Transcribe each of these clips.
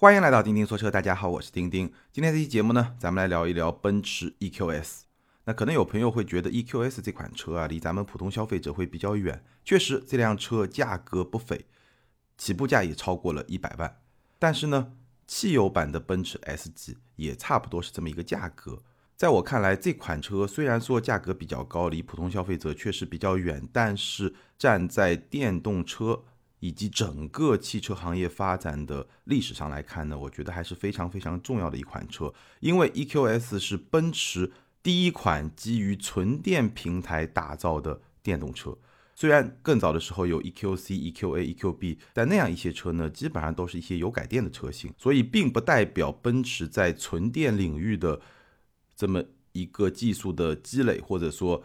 欢迎来到钉钉说车，大家好，我是钉钉。今天这期节目呢，咱们来聊一聊奔驰 EQS。那可能有朋友会觉得 EQS 这款车啊，离咱们普通消费者会比较远。确实，这辆车价格不菲，起步价也超过了一百万。但是呢，汽油版的奔驰 S 级也差不多是这么一个价格。在我看来，这款车虽然说价格比较高，离普通消费者确实比较远，但是站在电动车。以及整个汽车行业发展的历史上来看呢，我觉得还是非常非常重要的一款车，因为 EQS 是奔驰第一款基于纯电平台打造的电动车。虽然更早的时候有 EQC、EQA、EQB，但那样一些车呢，基本上都是一些油改电的车型，所以并不代表奔驰在纯电领域的这么一个技术的积累，或者说。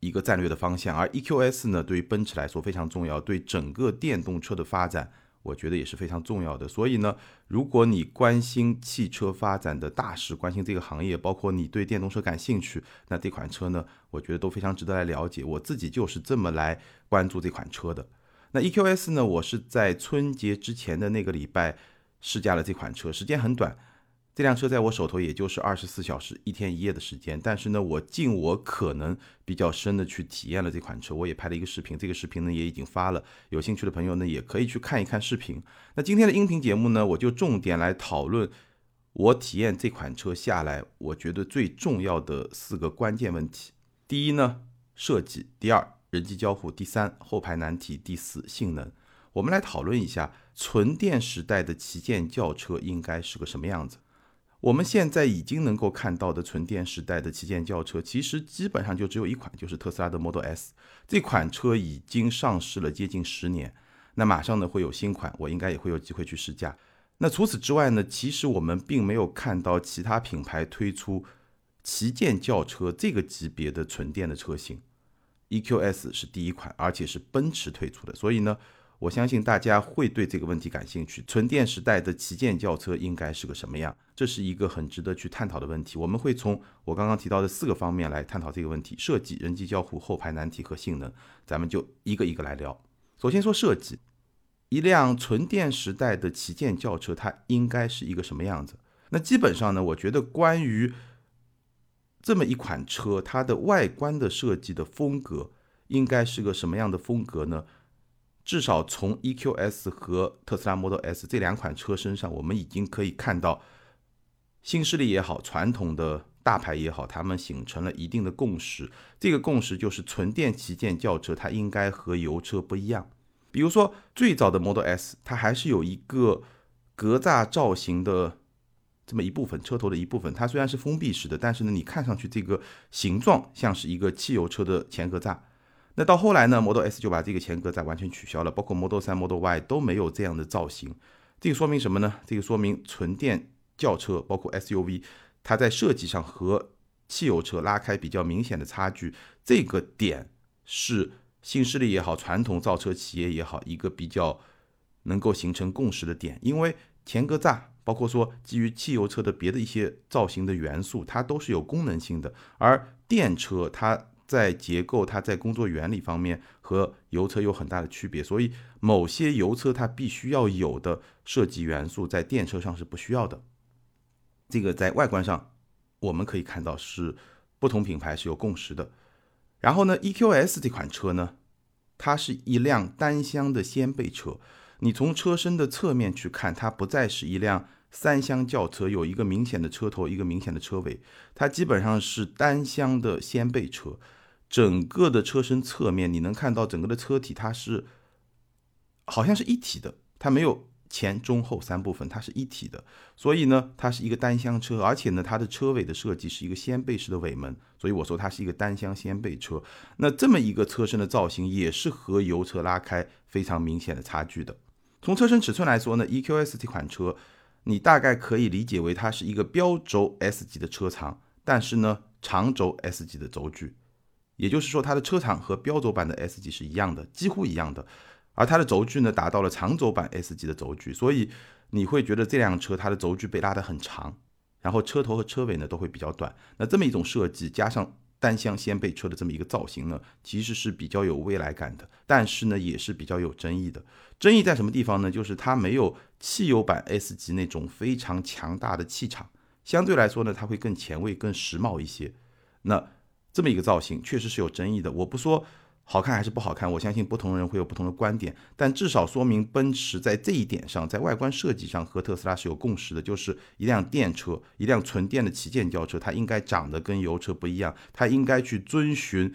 一个战略的方向，而 EQS 呢，对于奔驰来说非常重要，对整个电动车的发展，我觉得也是非常重要的。所以呢，如果你关心汽车发展的大事，关心这个行业，包括你对电动车感兴趣，那这款车呢，我觉得都非常值得来了解。我自己就是这么来关注这款车的。那 EQS 呢，我是在春节之前的那个礼拜试驾了这款车，时间很短。这辆车在我手头也就是二十四小时一天一夜的时间，但是呢，我尽我可能比较深的去体验了这款车，我也拍了一个视频，这个视频呢也已经发了，有兴趣的朋友呢也可以去看一看视频。那今天的音频节目呢，我就重点来讨论我体验这款车下来，我觉得最重要的四个关键问题：第一呢，设计；第二，人机交互；第三，后排难题；第四，性能。我们来讨论一下纯电时代的旗舰轿车应该是个什么样子。我们现在已经能够看到的纯电时代的旗舰轿车，其实基本上就只有一款，就是特斯拉的 Model S。这款车已经上市了接近十年，那马上呢会有新款，我应该也会有机会去试驾。那除此之外呢，其实我们并没有看到其他品牌推出旗舰轿车这个级别的纯电的车型，EQS 是第一款，而且是奔驰推出的，所以呢。我相信大家会对这个问题感兴趣。纯电时代的旗舰轿车应该是个什么样？这是一个很值得去探讨的问题。我们会从我刚刚提到的四个方面来探讨这个问题：设计、人机交互、后排难题和性能。咱们就一个一个来聊。首先说设计，一辆纯电时代的旗舰轿车它应该是一个什么样子？那基本上呢，我觉得关于这么一款车，它的外观的设计的风格应该是个什么样的风格呢？至少从 EQS 和特斯拉 Model S 这两款车身上，我们已经可以看到，新势力也好，传统的大牌也好，他们形成了一定的共识。这个共识就是纯电旗舰轿车它应该和油车不一样。比如说最早的 Model S，它还是有一个格栅造型的这么一部分，车头的一部分。它虽然是封闭式的，但是呢，你看上去这个形状像是一个汽油车的前格栅。那到后来呢，Model S 就把这个前格栅完全取消了，包括 Model 3、Model Y 都没有这样的造型。这个说明什么呢？这个说明纯电轿车，包括 SUV，它在设计上和汽油车拉开比较明显的差距。这个点是新势力也好，传统造车企业也好，一个比较能够形成共识的点。因为前格栅，包括说基于汽油车的别的一些造型的元素，它都是有功能性的，而电车它。在结构，它在工作原理方面和油车有很大的区别，所以某些油车它必须要有的设计元素，在电车上是不需要的。这个在外观上我们可以看到是不同品牌是有共识的。然后呢，EQS 这款车呢，它是一辆单厢的掀背车，你从车身的侧面去看，它不再是一辆。三厢轿车有一个明显的车头，一个明显的车尾，它基本上是单厢的掀背车。整个的车身侧面，你能看到整个的车体，它是好像是一体的，它没有前中后三部分，它是一体的。所以呢，它是一个单厢车，而且呢，它的车尾的设计是一个掀背式的尾门，所以我说它是一个单厢掀背车。那这么一个车身的造型，也是和油车拉开非常明显的差距的。从车身尺寸来说呢，EQS 这款车。你大概可以理解为它是一个标轴 S 级的车长，但是呢，长轴 S 级的轴距，也就是说它的车长和标轴版的 S 级是一样的，几乎一样的，而它的轴距呢达到了长轴版 S 级的轴距，所以你会觉得这辆车它的轴距被拉得很长，然后车头和车尾呢都会比较短。那这么一种设计加上单厢掀背车的这么一个造型呢，其实是比较有未来感的，但是呢也是比较有争议的。争议在什么地方呢？就是它没有汽油版 S 级那种非常强大的气场，相对来说呢，它会更前卫、更时髦一些。那这么一个造型确实是有争议的。我不说。好看还是不好看？我相信不同人会有不同的观点，但至少说明奔驰在这一点上，在外观设计上和特斯拉是有共识的，就是一辆电车，一辆纯电的旗舰轿车，它应该长得跟油车不一样，它应该去遵循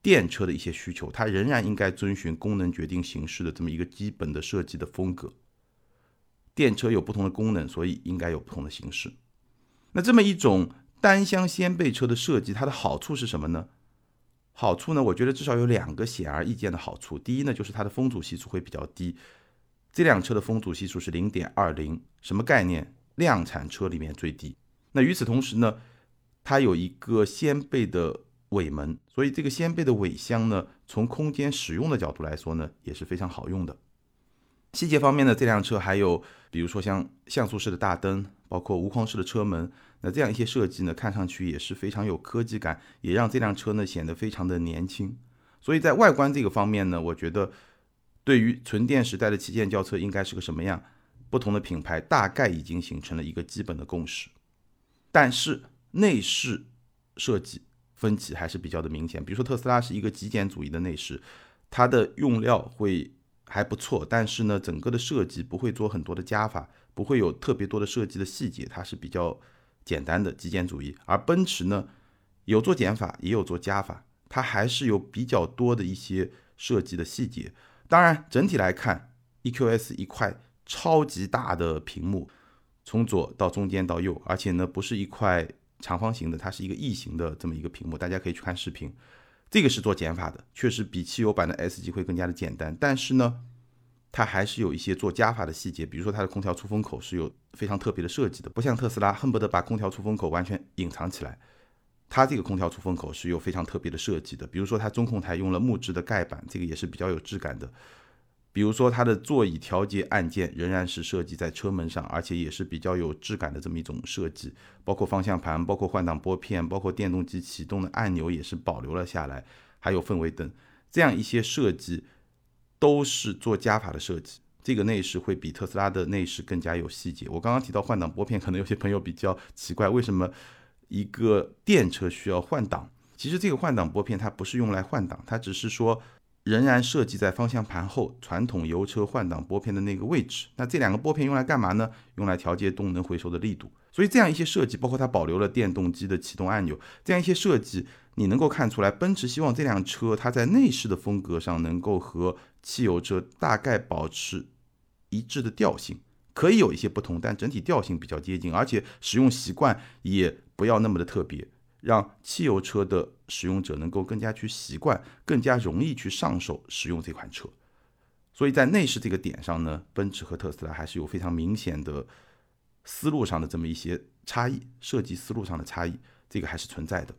电车的一些需求，它仍然应该遵循功能决定形式的这么一个基本的设计的风格。电车有不同的功能，所以应该有不同的形式。那这么一种单厢掀背车的设计，它的好处是什么呢？好处呢，我觉得至少有两个显而易见的好处。第一呢，就是它的风阻系数会比较低，这辆车的风阻系数是零点二零，什么概念？量产车里面最低。那与此同时呢，它有一个掀背的尾门，所以这个掀背的尾箱呢，从空间使用的角度来说呢，也是非常好用的。细节方面呢，这辆车还有，比如说像像素式的大灯，包括无框式的车门，那这样一些设计呢，看上去也是非常有科技感，也让这辆车呢显得非常的年轻。所以在外观这个方面呢，我觉得对于纯电时代的旗舰轿车应该是个什么样，不同的品牌大概已经形成了一个基本的共识。但是内饰设计分歧还是比较的明显，比如说特斯拉是一个极简主义的内饰，它的用料会。还不错，但是呢，整个的设计不会做很多的加法，不会有特别多的设计的细节，它是比较简单的极简主义。而奔驰呢，有做减法，也有做加法，它还是有比较多的一些设计的细节。当然，整体来看，EQS 一块超级大的屏幕，从左到中间到右，而且呢，不是一块长方形的，它是一个异形的这么一个屏幕，大家可以去看视频。这个是做减法的，确实比汽油版的 S 级会更加的简单，但是呢，它还是有一些做加法的细节，比如说它的空调出风口是有非常特别的设计的，不像特斯拉恨不得把空调出风口完全隐藏起来，它这个空调出风口是有非常特别的设计的，比如说它中控台用了木质的盖板，这个也是比较有质感的。比如说，它的座椅调节按键仍然是设计在车门上，而且也是比较有质感的这么一种设计。包括方向盘、包括换挡拨片、包括电动机启动的按钮也是保留了下来，还有氛围灯，这样一些设计都是做加法的设计。这个内饰会比特斯拉的内饰更加有细节。我刚刚提到换挡拨片，可能有些朋友比较奇怪，为什么一个电车需要换挡？其实这个换挡拨片它不是用来换挡，它只是说。仍然设计在方向盘后传统油车换挡拨片的那个位置。那这两个拨片用来干嘛呢？用来调节动能回收的力度。所以这样一些设计，包括它保留了电动机的启动按钮，这样一些设计，你能够看出来，奔驰希望这辆车它在内饰的风格上能够和汽油车大概保持一致的调性，可以有一些不同，但整体调性比较接近，而且使用习惯也不要那么的特别。让汽油车的使用者能够更加去习惯，更加容易去上手使用这款车。所以在内饰这个点上呢，奔驰和特斯拉还是有非常明显的思路上的这么一些差异，设计思路上的差异，这个还是存在的。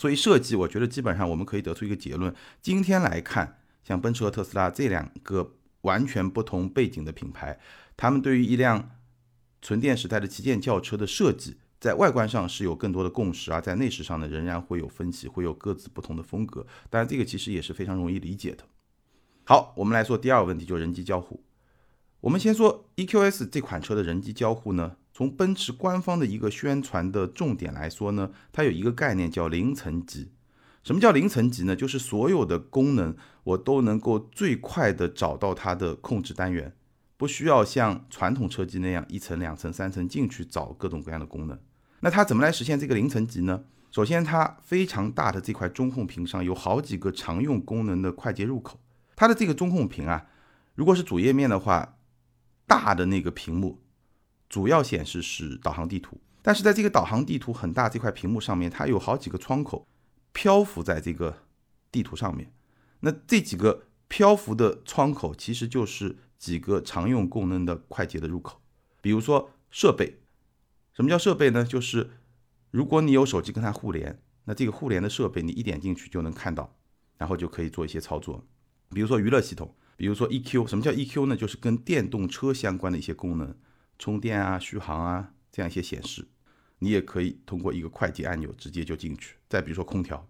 所以设计，我觉得基本上我们可以得出一个结论：今天来看，像奔驰和特斯拉这两个完全不同背景的品牌，他们对于一辆纯电时代的旗舰轿车的设计。在外观上是有更多的共识，而在内饰上呢，仍然会有分歧，会有各自不同的风格。当然，这个其实也是非常容易理解的。好，我们来说第二个问题，就是人机交互。我们先说 EQS 这款车的人机交互呢，从奔驰官方的一个宣传的重点来说呢，它有一个概念叫零层级。什么叫零层级呢？就是所有的功能我都能够最快的找到它的控制单元，不需要像传统车机那样一层、两层、三层进去找各种各样的功能。那它怎么来实现这个零层级呢？首先，它非常大的这块中控屏上有好几个常用功能的快捷入口。它的这个中控屏啊，如果是主页面的话，大的那个屏幕主要显示是导航地图。但是在这个导航地图很大这块屏幕上面，它有好几个窗口漂浮在这个地图上面。那这几个漂浮的窗口其实就是几个常用功能的快捷的入口，比如说设备。什么叫设备呢？就是如果你有手机跟它互联，那这个互联的设备你一点进去就能看到，然后就可以做一些操作。比如说娱乐系统，比如说 EQ。什么叫 EQ 呢？就是跟电动车相关的一些功能，充电啊、续航啊这样一些显示，你也可以通过一个快捷按钮直接就进去。再比如说空调，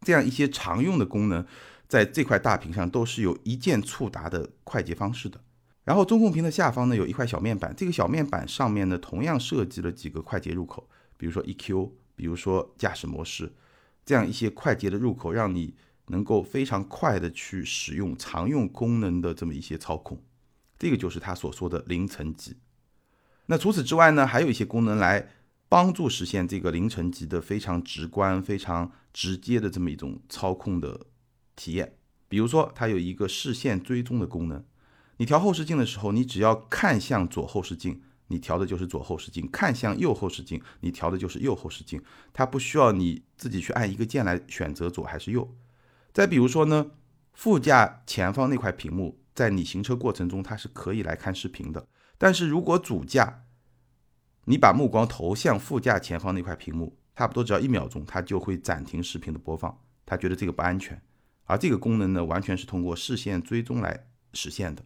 这样一些常用的功能，在这块大屏上都是有一键触达的快捷方式的。然后中控屏的下方呢，有一块小面板，这个小面板上面呢，同样设计了几个快捷入口，比如说 EQ，比如说驾驶模式，这样一些快捷的入口，让你能够非常快的去使用常用功能的这么一些操控。这个就是他所说的零层级。那除此之外呢，还有一些功能来帮助实现这个零层级的非常直观、非常直接的这么一种操控的体验。比如说，它有一个视线追踪的功能。你调后视镜的时候，你只要看向左后视镜，你调的就是左后视镜；看向右后视镜，你调的就是右后视镜。它不需要你自己去按一个键来选择左还是右。再比如说呢，副驾前方那块屏幕。在你行车过程中，它是可以来看视频的。但是如果主驾你把目光投向副驾前方那块屏幕，差不多只要一秒钟，它就会暂停视频的播放。它觉得这个不安全，而这个功能呢，完全是通过视线追踪来实现的。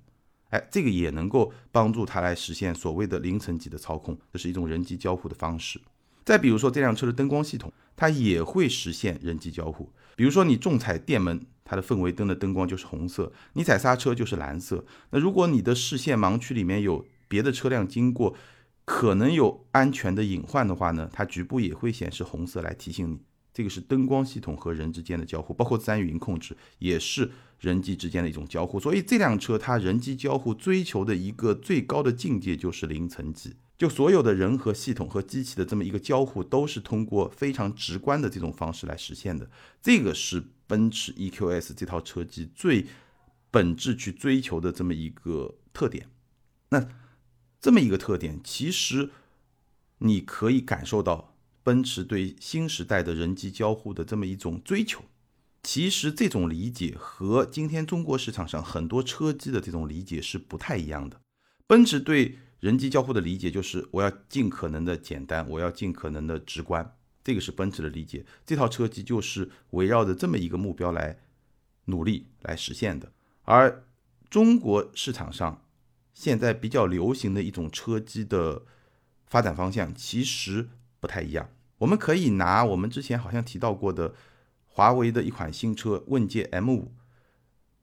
哎，这个也能够帮助它来实现所谓的零层级的操控，这是一种人机交互的方式。再比如说这辆车的灯光系统，它也会实现人机交互。比如说你重踩电门。它的氛围灯的灯光就是红色，你踩刹车就是蓝色。那如果你的视线盲区里面有别的车辆经过，可能有安全的隐患的话呢，它局部也会显示红色来提醒你。这个是灯光系统和人之间的交互，包括自然语音控制也是人机之间的一种交互。所以这辆车它人机交互追求的一个最高的境界就是零层级，就所有的人和系统和机器的这么一个交互都是通过非常直观的这种方式来实现的。这个是。奔驰 EQS 这套车机最本质去追求的这么一个特点，那这么一个特点，其实你可以感受到奔驰对新时代的人机交互的这么一种追求。其实这种理解和今天中国市场上很多车机的这种理解是不太一样的。奔驰对人机交互的理解就是我要尽可能的简单，我要尽可能的直观。这个是奔驰的理解，这套车机就是围绕着这么一个目标来努力来实现的。而中国市场上现在比较流行的一种车机的发展方向其实不太一样。我们可以拿我们之前好像提到过的华为的一款新车问界 M5。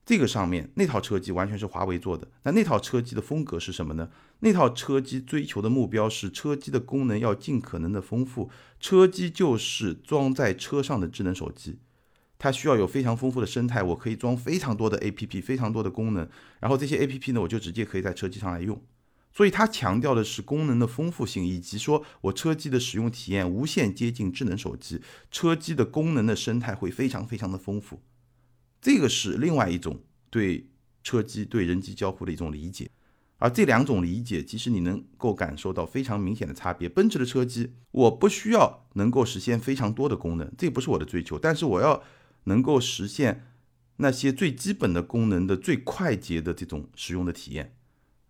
这个上面那套车机完全是华为做的，那那套车机的风格是什么呢？那套车机追求的目标是车机的功能要尽可能的丰富，车机就是装在车上的智能手机，它需要有非常丰富的生态，我可以装非常多的 APP，非常多的功能，然后这些 APP 呢，我就直接可以在车机上来用，所以它强调的是功能的丰富性，以及说我车机的使用体验无限接近智能手机，车机的功能的生态会非常非常的丰富。这个是另外一种对车机对人机交互的一种理解，而这两种理解其实你能够感受到非常明显的差别。奔驰的车机，我不需要能够实现非常多的功能，这不是我的追求，但是我要能够实现那些最基本的功能的最快捷的这种使用的体验，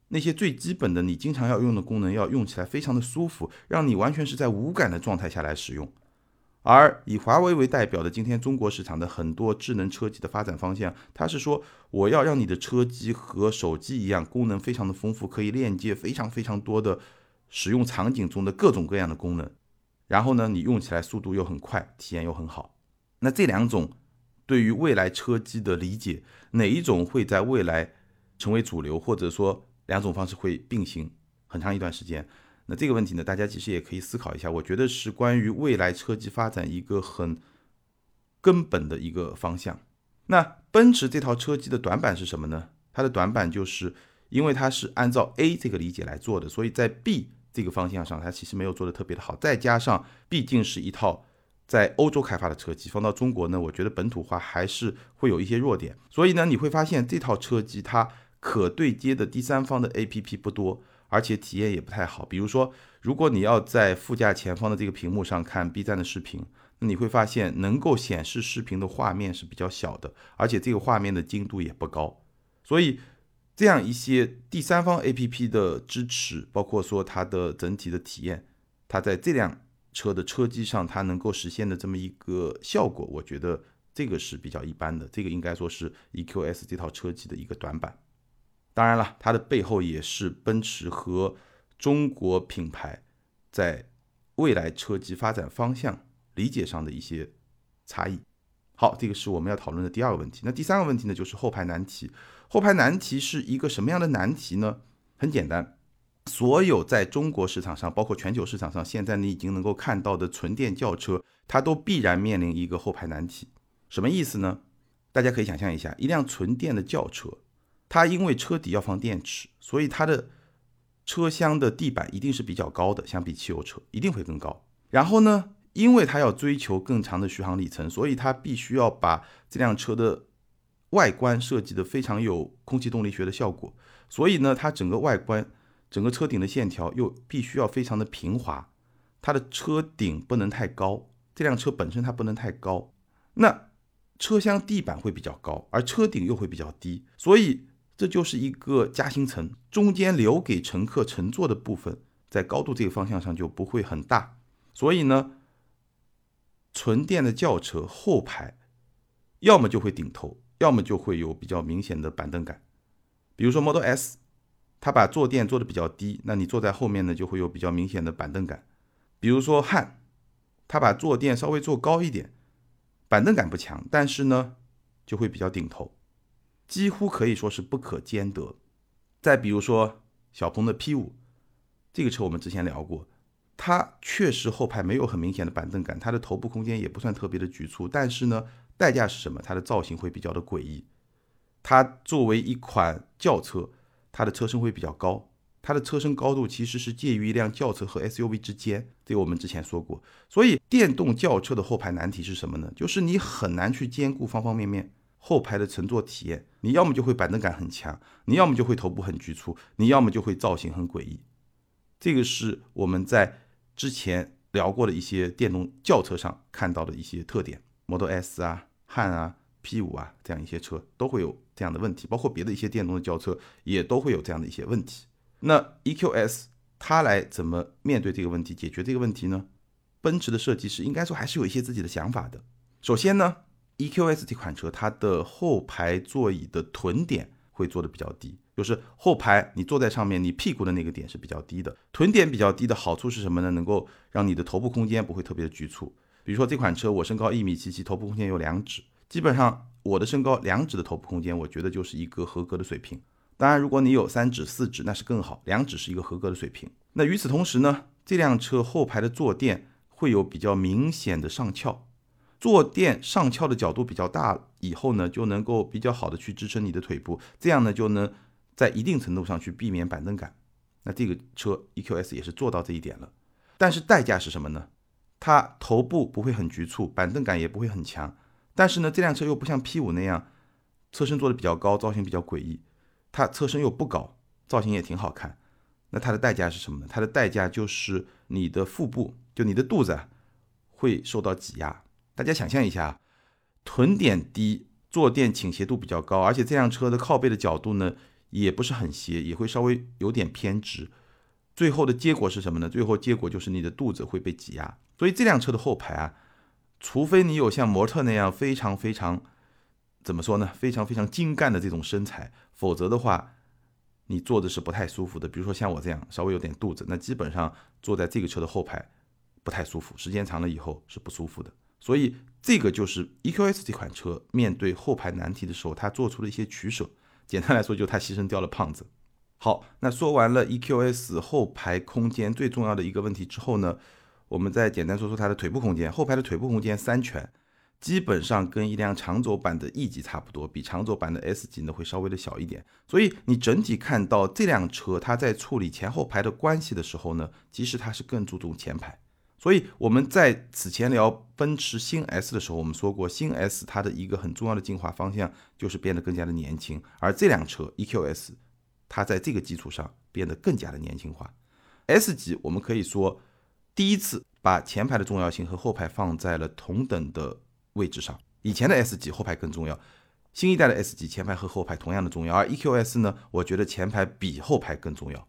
那些最基本的你经常要用的功能要用起来非常的舒服，让你完全是在无感的状态下来使用。而以华为为代表的今天中国市场的很多智能车机的发展方向，它是说我要让你的车机和手机一样，功能非常的丰富，可以链接非常非常多的使用场景中的各种各样的功能。然后呢，你用起来速度又很快，体验又很好。那这两种对于未来车机的理解，哪一种会在未来成为主流，或者说两种方式会并行很长一段时间？那这个问题呢，大家其实也可以思考一下。我觉得是关于未来车机发展一个很根本的一个方向。那奔驰这套车机的短板是什么呢？它的短板就是因为它是按照 A 这个理解来做的，所以在 B 这个方向上，它其实没有做的特别的好。再加上毕竟是一套在欧洲开发的车机，放到中国呢，我觉得本土化还是会有一些弱点。所以呢，你会发现这套车机它可对接的第三方的 APP 不多。而且体验也不太好。比如说，如果你要在副驾前方的这个屏幕上看 B 站的视频，那你会发现能够显示视频的画面是比较小的，而且这个画面的精度也不高。所以，这样一些第三方 APP 的支持，包括说它的整体的体验，它在这辆车的车机上它能够实现的这么一个效果，我觉得这个是比较一般的。这个应该说是 EQS 这套车机的一个短板。当然了，它的背后也是奔驰和中国品牌在未来车机发展方向理解上的一些差异。好，这个是我们要讨论的第二个问题。那第三个问题呢，就是后排难题。后排难题是一个什么样的难题呢？很简单，所有在中国市场上，包括全球市场上，现在你已经能够看到的纯电轿车，它都必然面临一个后排难题。什么意思呢？大家可以想象一下，一辆纯电的轿车，它因为车底要放电池，所以它的车厢的地板一定是比较高的，相比汽油车一定会更高。然后呢？因为它要追求更长的续航里程，所以它必须要把这辆车的外观设计的非常有空气动力学的效果。所以呢，它整个外观、整个车顶的线条又必须要非常的平滑。它的车顶不能太高，这辆车本身它不能太高。那车厢地板会比较高，而车顶又会比较低，所以这就是一个夹心层，中间留给乘客乘坐的部分，在高度这个方向上就不会很大。所以呢。纯电的轿车后排，要么就会顶头，要么就会有比较明显的板凳感。比如说 Model S，它把坐垫做的比较低，那你坐在后面呢就会有比较明显的板凳感。比如说汉，它把坐垫稍微做高一点，板凳感不强，但是呢就会比较顶头，几乎可以说是不可兼得。再比如说小鹏的 P5，这个车我们之前聊过。它确实后排没有很明显的板凳感，它的头部空间也不算特别的局促，但是呢，代价是什么？它的造型会比较的诡异。它作为一款轿车，它的车身会比较高，它的车身高度其实是介于一辆轿车和 SUV 之间，这个我们之前说过。所以电动轿车的后排难题是什么呢？就是你很难去兼顾方方面面后排的乘坐体验。你要么就会板凳感很强，你要么就会头部很局促，你要么就会造型很诡异。这个是我们在之前聊过的一些电动轿车上看到的一些特点，Model S 啊、汉啊、P5 啊这样一些车都会有这样的问题，包括别的一些电动的轿车也都会有这样的一些问题。那 EQS 它来怎么面对这个问题、解决这个问题呢？奔驰的设计师应该说还是有一些自己的想法的。首先呢，EQS 这款车它的后排座椅的臀点会做的比较低。就是后排你坐在上面，你屁股的那个点是比较低的，臀点比较低的好处是什么呢？能够让你的头部空间不会特别的局促。比如说这款车，我身高一米七七，头部空间有两指，基本上我的身高两指的头部空间，我觉得就是一个合格的水平。当然，如果你有三指、四指，那是更好，两指是一个合格的水平。那与此同时呢，这辆车后排的坐垫会有比较明显的上翘。坐垫上翘的角度比较大，以后呢就能够比较好的去支撑你的腿部，这样呢就能。在一定程度上去避免板凳感，那这个车 EQS 也是做到这一点了。但是代价是什么呢？它头部不会很局促，板凳感也不会很强。但是呢，这辆车又不像 P5 那样，车身做的比较高，造型比较诡异。它车身又不高，造型也挺好看。那它的代价是什么呢？它的代价就是你的腹部，就你的肚子会受到挤压。大家想象一下，臀点低，坐垫倾斜度比较高，而且这辆车的靠背的角度呢？也不是很斜，也会稍微有点偏直。最后的结果是什么呢？最后结果就是你的肚子会被挤压。所以这辆车的后排啊，除非你有像模特那样非常非常怎么说呢？非常非常精干的这种身材，否则的话，你坐的是不太舒服的。比如说像我这样稍微有点肚子，那基本上坐在这个车的后排不太舒服，时间长了以后是不舒服的。所以这个就是 EQS 这款车面对后排难题的时候，它做出了一些取舍。简单来说，就它牺牲掉了胖子。好，那说完了 EQS 后排空间最重要的一个问题之后呢，我们再简单说说它的腿部空间。后排的腿部空间三全，基本上跟一辆长轴版的 E 级差不多，比长轴版的 S 级呢会稍微的小一点。所以你整体看到这辆车，它在处理前后排的关系的时候呢，其实它是更注重前排。所以我们在此前聊奔驰新 S 的时候，我们说过，新 S 它的一个很重要的进化方向就是变得更加的年轻，而这辆车 EQS 它在这个基础上变得更加的年轻化。S 级我们可以说第一次把前排的重要性和后排放在了同等的位置上，以前的 S 级后排更重要，新一代的 S 级前排和后排同样的重要，而 EQS 呢，我觉得前排比后排更重要，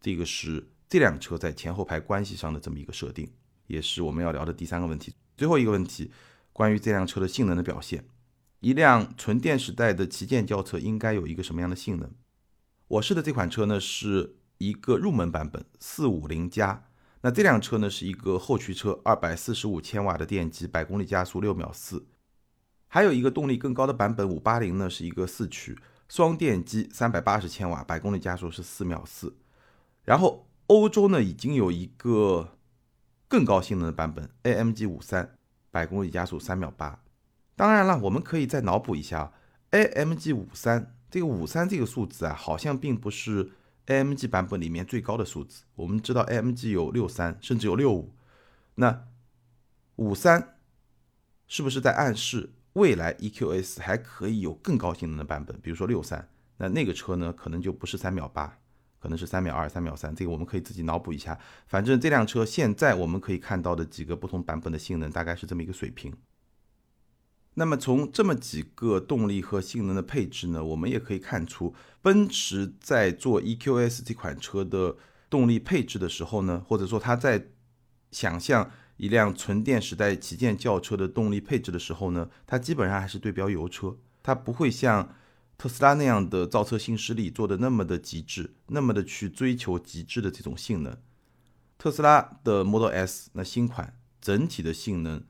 这个是这辆车在前后排关系上的这么一个设定。也是我们要聊的第三个问题，最后一个问题，关于这辆车的性能的表现。一辆纯电时代的旗舰轿车应该有一个什么样的性能？我试的这款车呢，是一个入门版本四五零加。那这辆车呢，是一个后驱车，二百四十五千瓦的电机，百公里加速六秒四，还有一个动力更高的版本五八零呢，是一个四驱双电机，三百八十千瓦，百公里加速是四秒四。然后欧洲呢已经有一个更高性能的版本 AMG 五三，百公里加速三秒八。当然了，我们可以再脑补一下，AMG 五三这个五三这个数字啊，好像并不是 AMG 版本里面最高的数字。我们知道 AMG 有六三，甚至有六五，那五三是不是在暗示？未来 EQS 还可以有更高性能的版本，比如说六三，那那个车呢，可能就不是三秒八，可能是三秒二、三秒三，这个我们可以自己脑补一下。反正这辆车现在我们可以看到的几个不同版本的性能，大概是这么一个水平。那么从这么几个动力和性能的配置呢，我们也可以看出，奔驰在做 EQS 这款车的动力配置的时候呢，或者说它在想象。一辆纯电时代旗舰轿车的动力配置的时候呢，它基本上还是对标油车，它不会像特斯拉那样的造车新势力做的那么的极致，那么的去追求极致的这种性能。特斯拉的 Model S 那新款整体的性能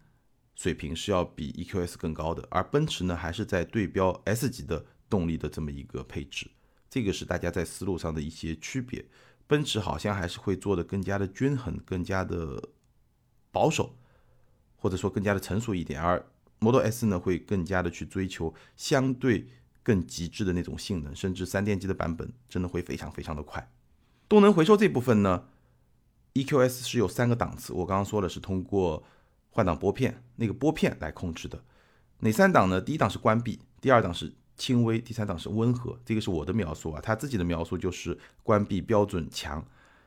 水平是要比 EQS 更高的，而奔驰呢还是在对标 S 级的动力的这么一个配置，这个是大家在思路上的一些区别。奔驰好像还是会做的更加的均衡，更加的。保守，或者说更加的成熟一点，而 Model S 呢会更加的去追求相对更极致的那种性能，甚至三电机的版本真的会非常非常的快。动能回收这部分呢，EQS 是有三个档次，我刚刚说的是通过换挡拨片那个拨片来控制的。哪三档呢？第一档是关闭，第二档是轻微，第三档是温和。这个是我的描述啊，他自己的描述就是关闭标准强。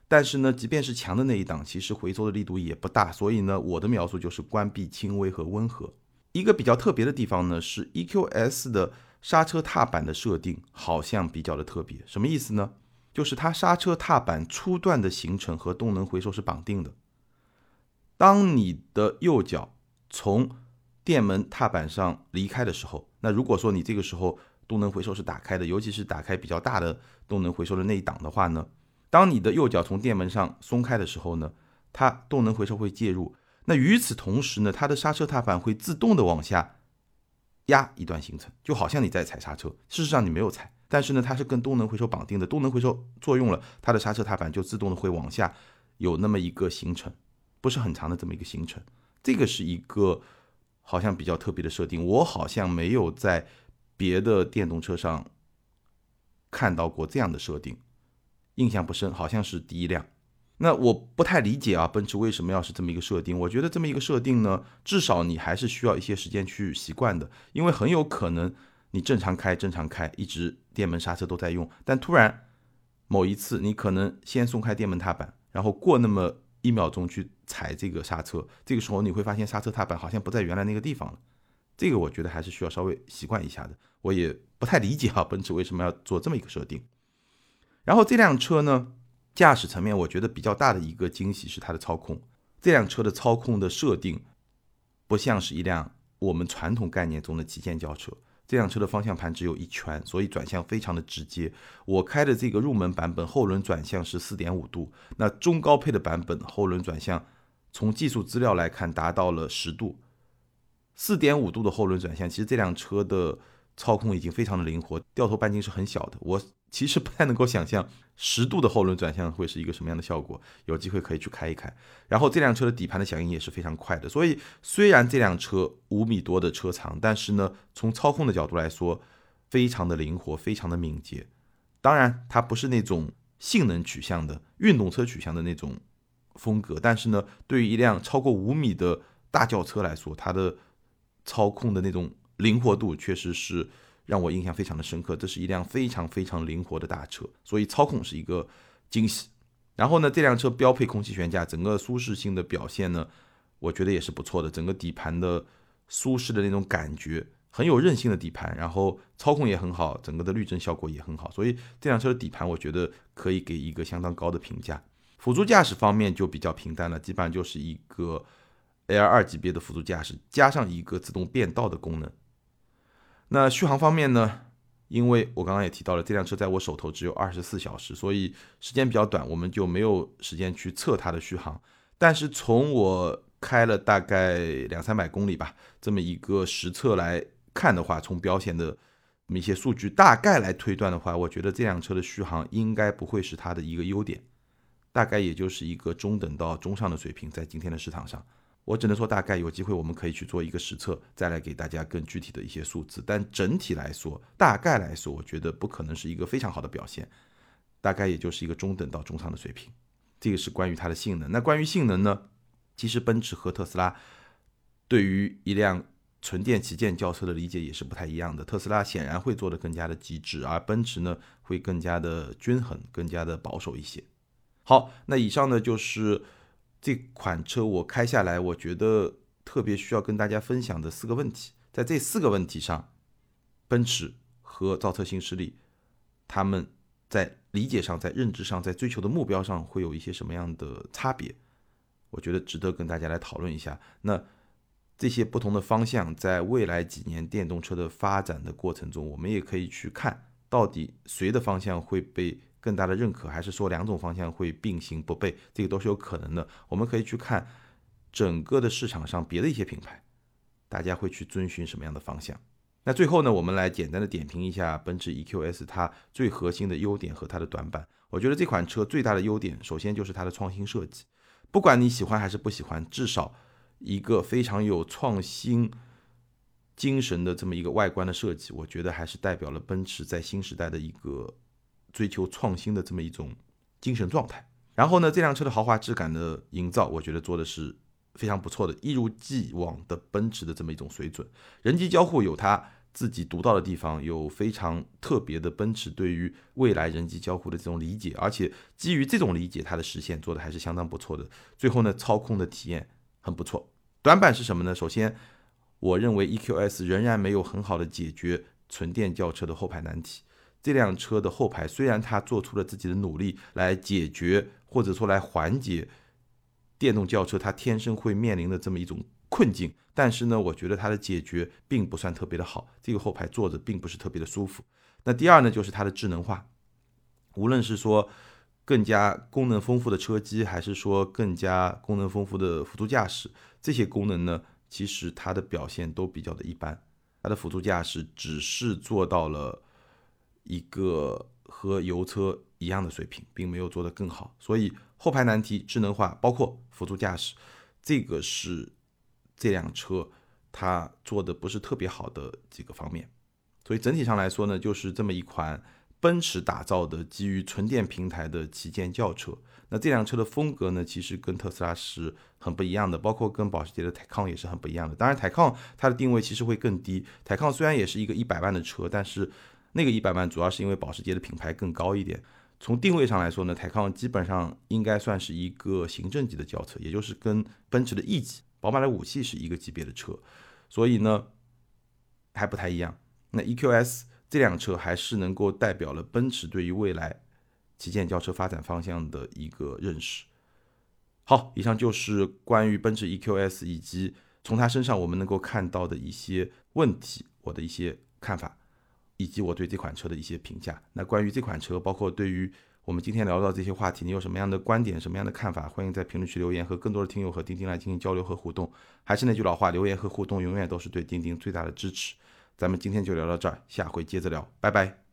但是呢，即便是强的那一档，其实回收的力度也不大。所以呢，我的描述就是关闭、轻微和温和。一个比较特别的地方呢，是 EQS 的刹车踏板的设定好像比较的特别。什么意思呢？就是它刹车踏板初段的行程和动能回收是绑定的。当你的右脚从电门踏板上离开的时候，那如果说你这个时候动能回收是打开的，尤其是打开比较大的动能回收的那一档的话呢？当你的右脚从电门上松开的时候呢，它动能回收会介入。那与此同时呢，它的刹车踏板会自动的往下压一段行程，就好像你在踩刹车，事实上你没有踩，但是呢，它是跟动能回收绑定的，动能回收作用了，它的刹车踏板就自动的会往下有那么一个行程，不是很长的这么一个行程。这个是一个好像比较特别的设定，我好像没有在别的电动车上看到过这样的设定。印象不深，好像是第一辆。那我不太理解啊，奔驰为什么要是这么一个设定？我觉得这么一个设定呢，至少你还是需要一些时间去习惯的，因为很有可能你正常开、正常开，一直电门刹车都在用，但突然某一次你可能先松开电门踏板，然后过那么一秒钟去踩这个刹车，这个时候你会发现刹车踏板好像不在原来那个地方了。这个我觉得还是需要稍微习惯一下的。我也不太理解啊，奔驰为什么要做这么一个设定。然后这辆车呢，驾驶层面我觉得比较大的一个惊喜是它的操控。这辆车的操控的设定，不像是一辆我们传统概念中的旗舰轿车。这辆车的方向盘只有一圈，所以转向非常的直接。我开的这个入门版本后轮转向是四点五度，那中高配的版本后轮转向，从技术资料来看达到了十度。四点五度的后轮转向，其实这辆车的操控已经非常的灵活，掉头半径是很小的。我。其实不太能够想象十度的后轮转向会是一个什么样的效果，有机会可以去开一开。然后这辆车的底盘的响应也是非常快的，所以虽然这辆车五米多的车长，但是呢，从操控的角度来说，非常的灵活，非常的敏捷。当然，它不是那种性能取向的运动车取向的那种风格，但是呢，对于一辆超过五米的大轿车来说，它的操控的那种灵活度确实是。让我印象非常的深刻，这是一辆非常非常灵活的大车，所以操控是一个惊喜。然后呢，这辆车标配空气悬架，整个舒适性的表现呢，我觉得也是不错的。整个底盘的舒适的那种感觉，很有韧性的底盘，然后操控也很好，整个的滤震效果也很好，所以这辆车的底盘我觉得可以给一个相当高的评价。辅助驾驶方面就比较平淡了，基本上就是一个 L 二级别的辅助驾驶，加上一个自动变道的功能。那续航方面呢？因为我刚刚也提到了，这辆车在我手头只有二十四小时，所以时间比较短，我们就没有时间去测它的续航。但是从我开了大概两三百公里吧，这么一个实测来看的话，从表现的一些数据大概来推断的话，我觉得这辆车的续航应该不会是它的一个优点，大概也就是一个中等到中上的水平，在今天的市场上。我只能说大概有机会，我们可以去做一个实测，再来给大家更具体的一些数字。但整体来说，大概来说，我觉得不可能是一个非常好的表现，大概也就是一个中等到中上的水平。这个是关于它的性能。那关于性能呢？其实奔驰和特斯拉对于一辆纯电旗舰轿车的理解也是不太一样的。特斯拉显然会做得更加的极致，而奔驰呢会更加的均衡，更加的保守一些。好，那以上呢就是。这款车我开下来，我觉得特别需要跟大家分享的四个问题，在这四个问题上，奔驰和造车新势力他们在理解上、在认知上、在追求的目标上会有一些什么样的差别？我觉得值得跟大家来讨论一下。那这些不同的方向，在未来几年电动车的发展的过程中，我们也可以去看到底谁的方向会被。更大的认可，还是说两种方向会并行不悖？这个都是有可能的。我们可以去看整个的市场上别的一些品牌，大家会去遵循什么样的方向？那最后呢，我们来简单的点评一下奔驰 EQS 它最核心的优点和它的短板。我觉得这款车最大的优点，首先就是它的创新设计。不管你喜欢还是不喜欢，至少一个非常有创新精神的这么一个外观的设计，我觉得还是代表了奔驰在新时代的一个。追求创新的这么一种精神状态，然后呢，这辆车的豪华质感的营造，我觉得做的是非常不错的，一如既往的奔驰的这么一种水准。人机交互有它自己独到的地方，有非常特别的奔驰对于未来人机交互的这种理解，而且基于这种理解，它的实现做的还是相当不错的。最后呢，操控的体验很不错。短板是什么呢？首先，我认为 EQS 仍然没有很好的解决纯电轿车的后排难题。这辆车的后排虽然它做出了自己的努力来解决或者说来缓解电动轿车它天生会面临的这么一种困境，但是呢，我觉得它的解决并不算特别的好。这个后排坐着并不是特别的舒服。那第二呢，就是它的智能化，无论是说更加功能丰富的车机，还是说更加功能丰富的辅助驾驶，这些功能呢，其实它的表现都比较的一般。它的辅助驾驶只是做到了。一个和油车一样的水平，并没有做得更好，所以后排难题、智能化，包括辅助驾驶，这个是这辆车它做的不是特别好的几个方面。所以整体上来说呢，就是这么一款奔驰打造的基于纯电平台的旗舰轿车。那这辆车的风格呢，其实跟特斯拉是很不一样的，包括跟保时捷的泰康也是很不一样的。当然，泰康它的定位其实会更低。泰康虽然也是一个一百万的车，但是那个一百万主要是因为保时捷的品牌更高一点，从定位上来说呢，泰康基本上应该算是一个行政级的轿车，也就是跟奔驰的 E 级、宝马的五系是一个级别的车，所以呢还不太一样。那 EQS 这辆车还是能够代表了奔驰对于未来旗舰轿车发展方向的一个认识。好，以上就是关于奔驰 EQS 以及从它身上我们能够看到的一些问题，我的一些看法。以及我对这款车的一些评价。那关于这款车，包括对于我们今天聊到这些话题，你有什么样的观点、什么样的看法？欢迎在评论区留言，和更多的听友和钉钉来进行交流和互动。还是那句老话，留言和互动永远都是对钉钉最大的支持。咱们今天就聊到这儿，下回接着聊，拜拜。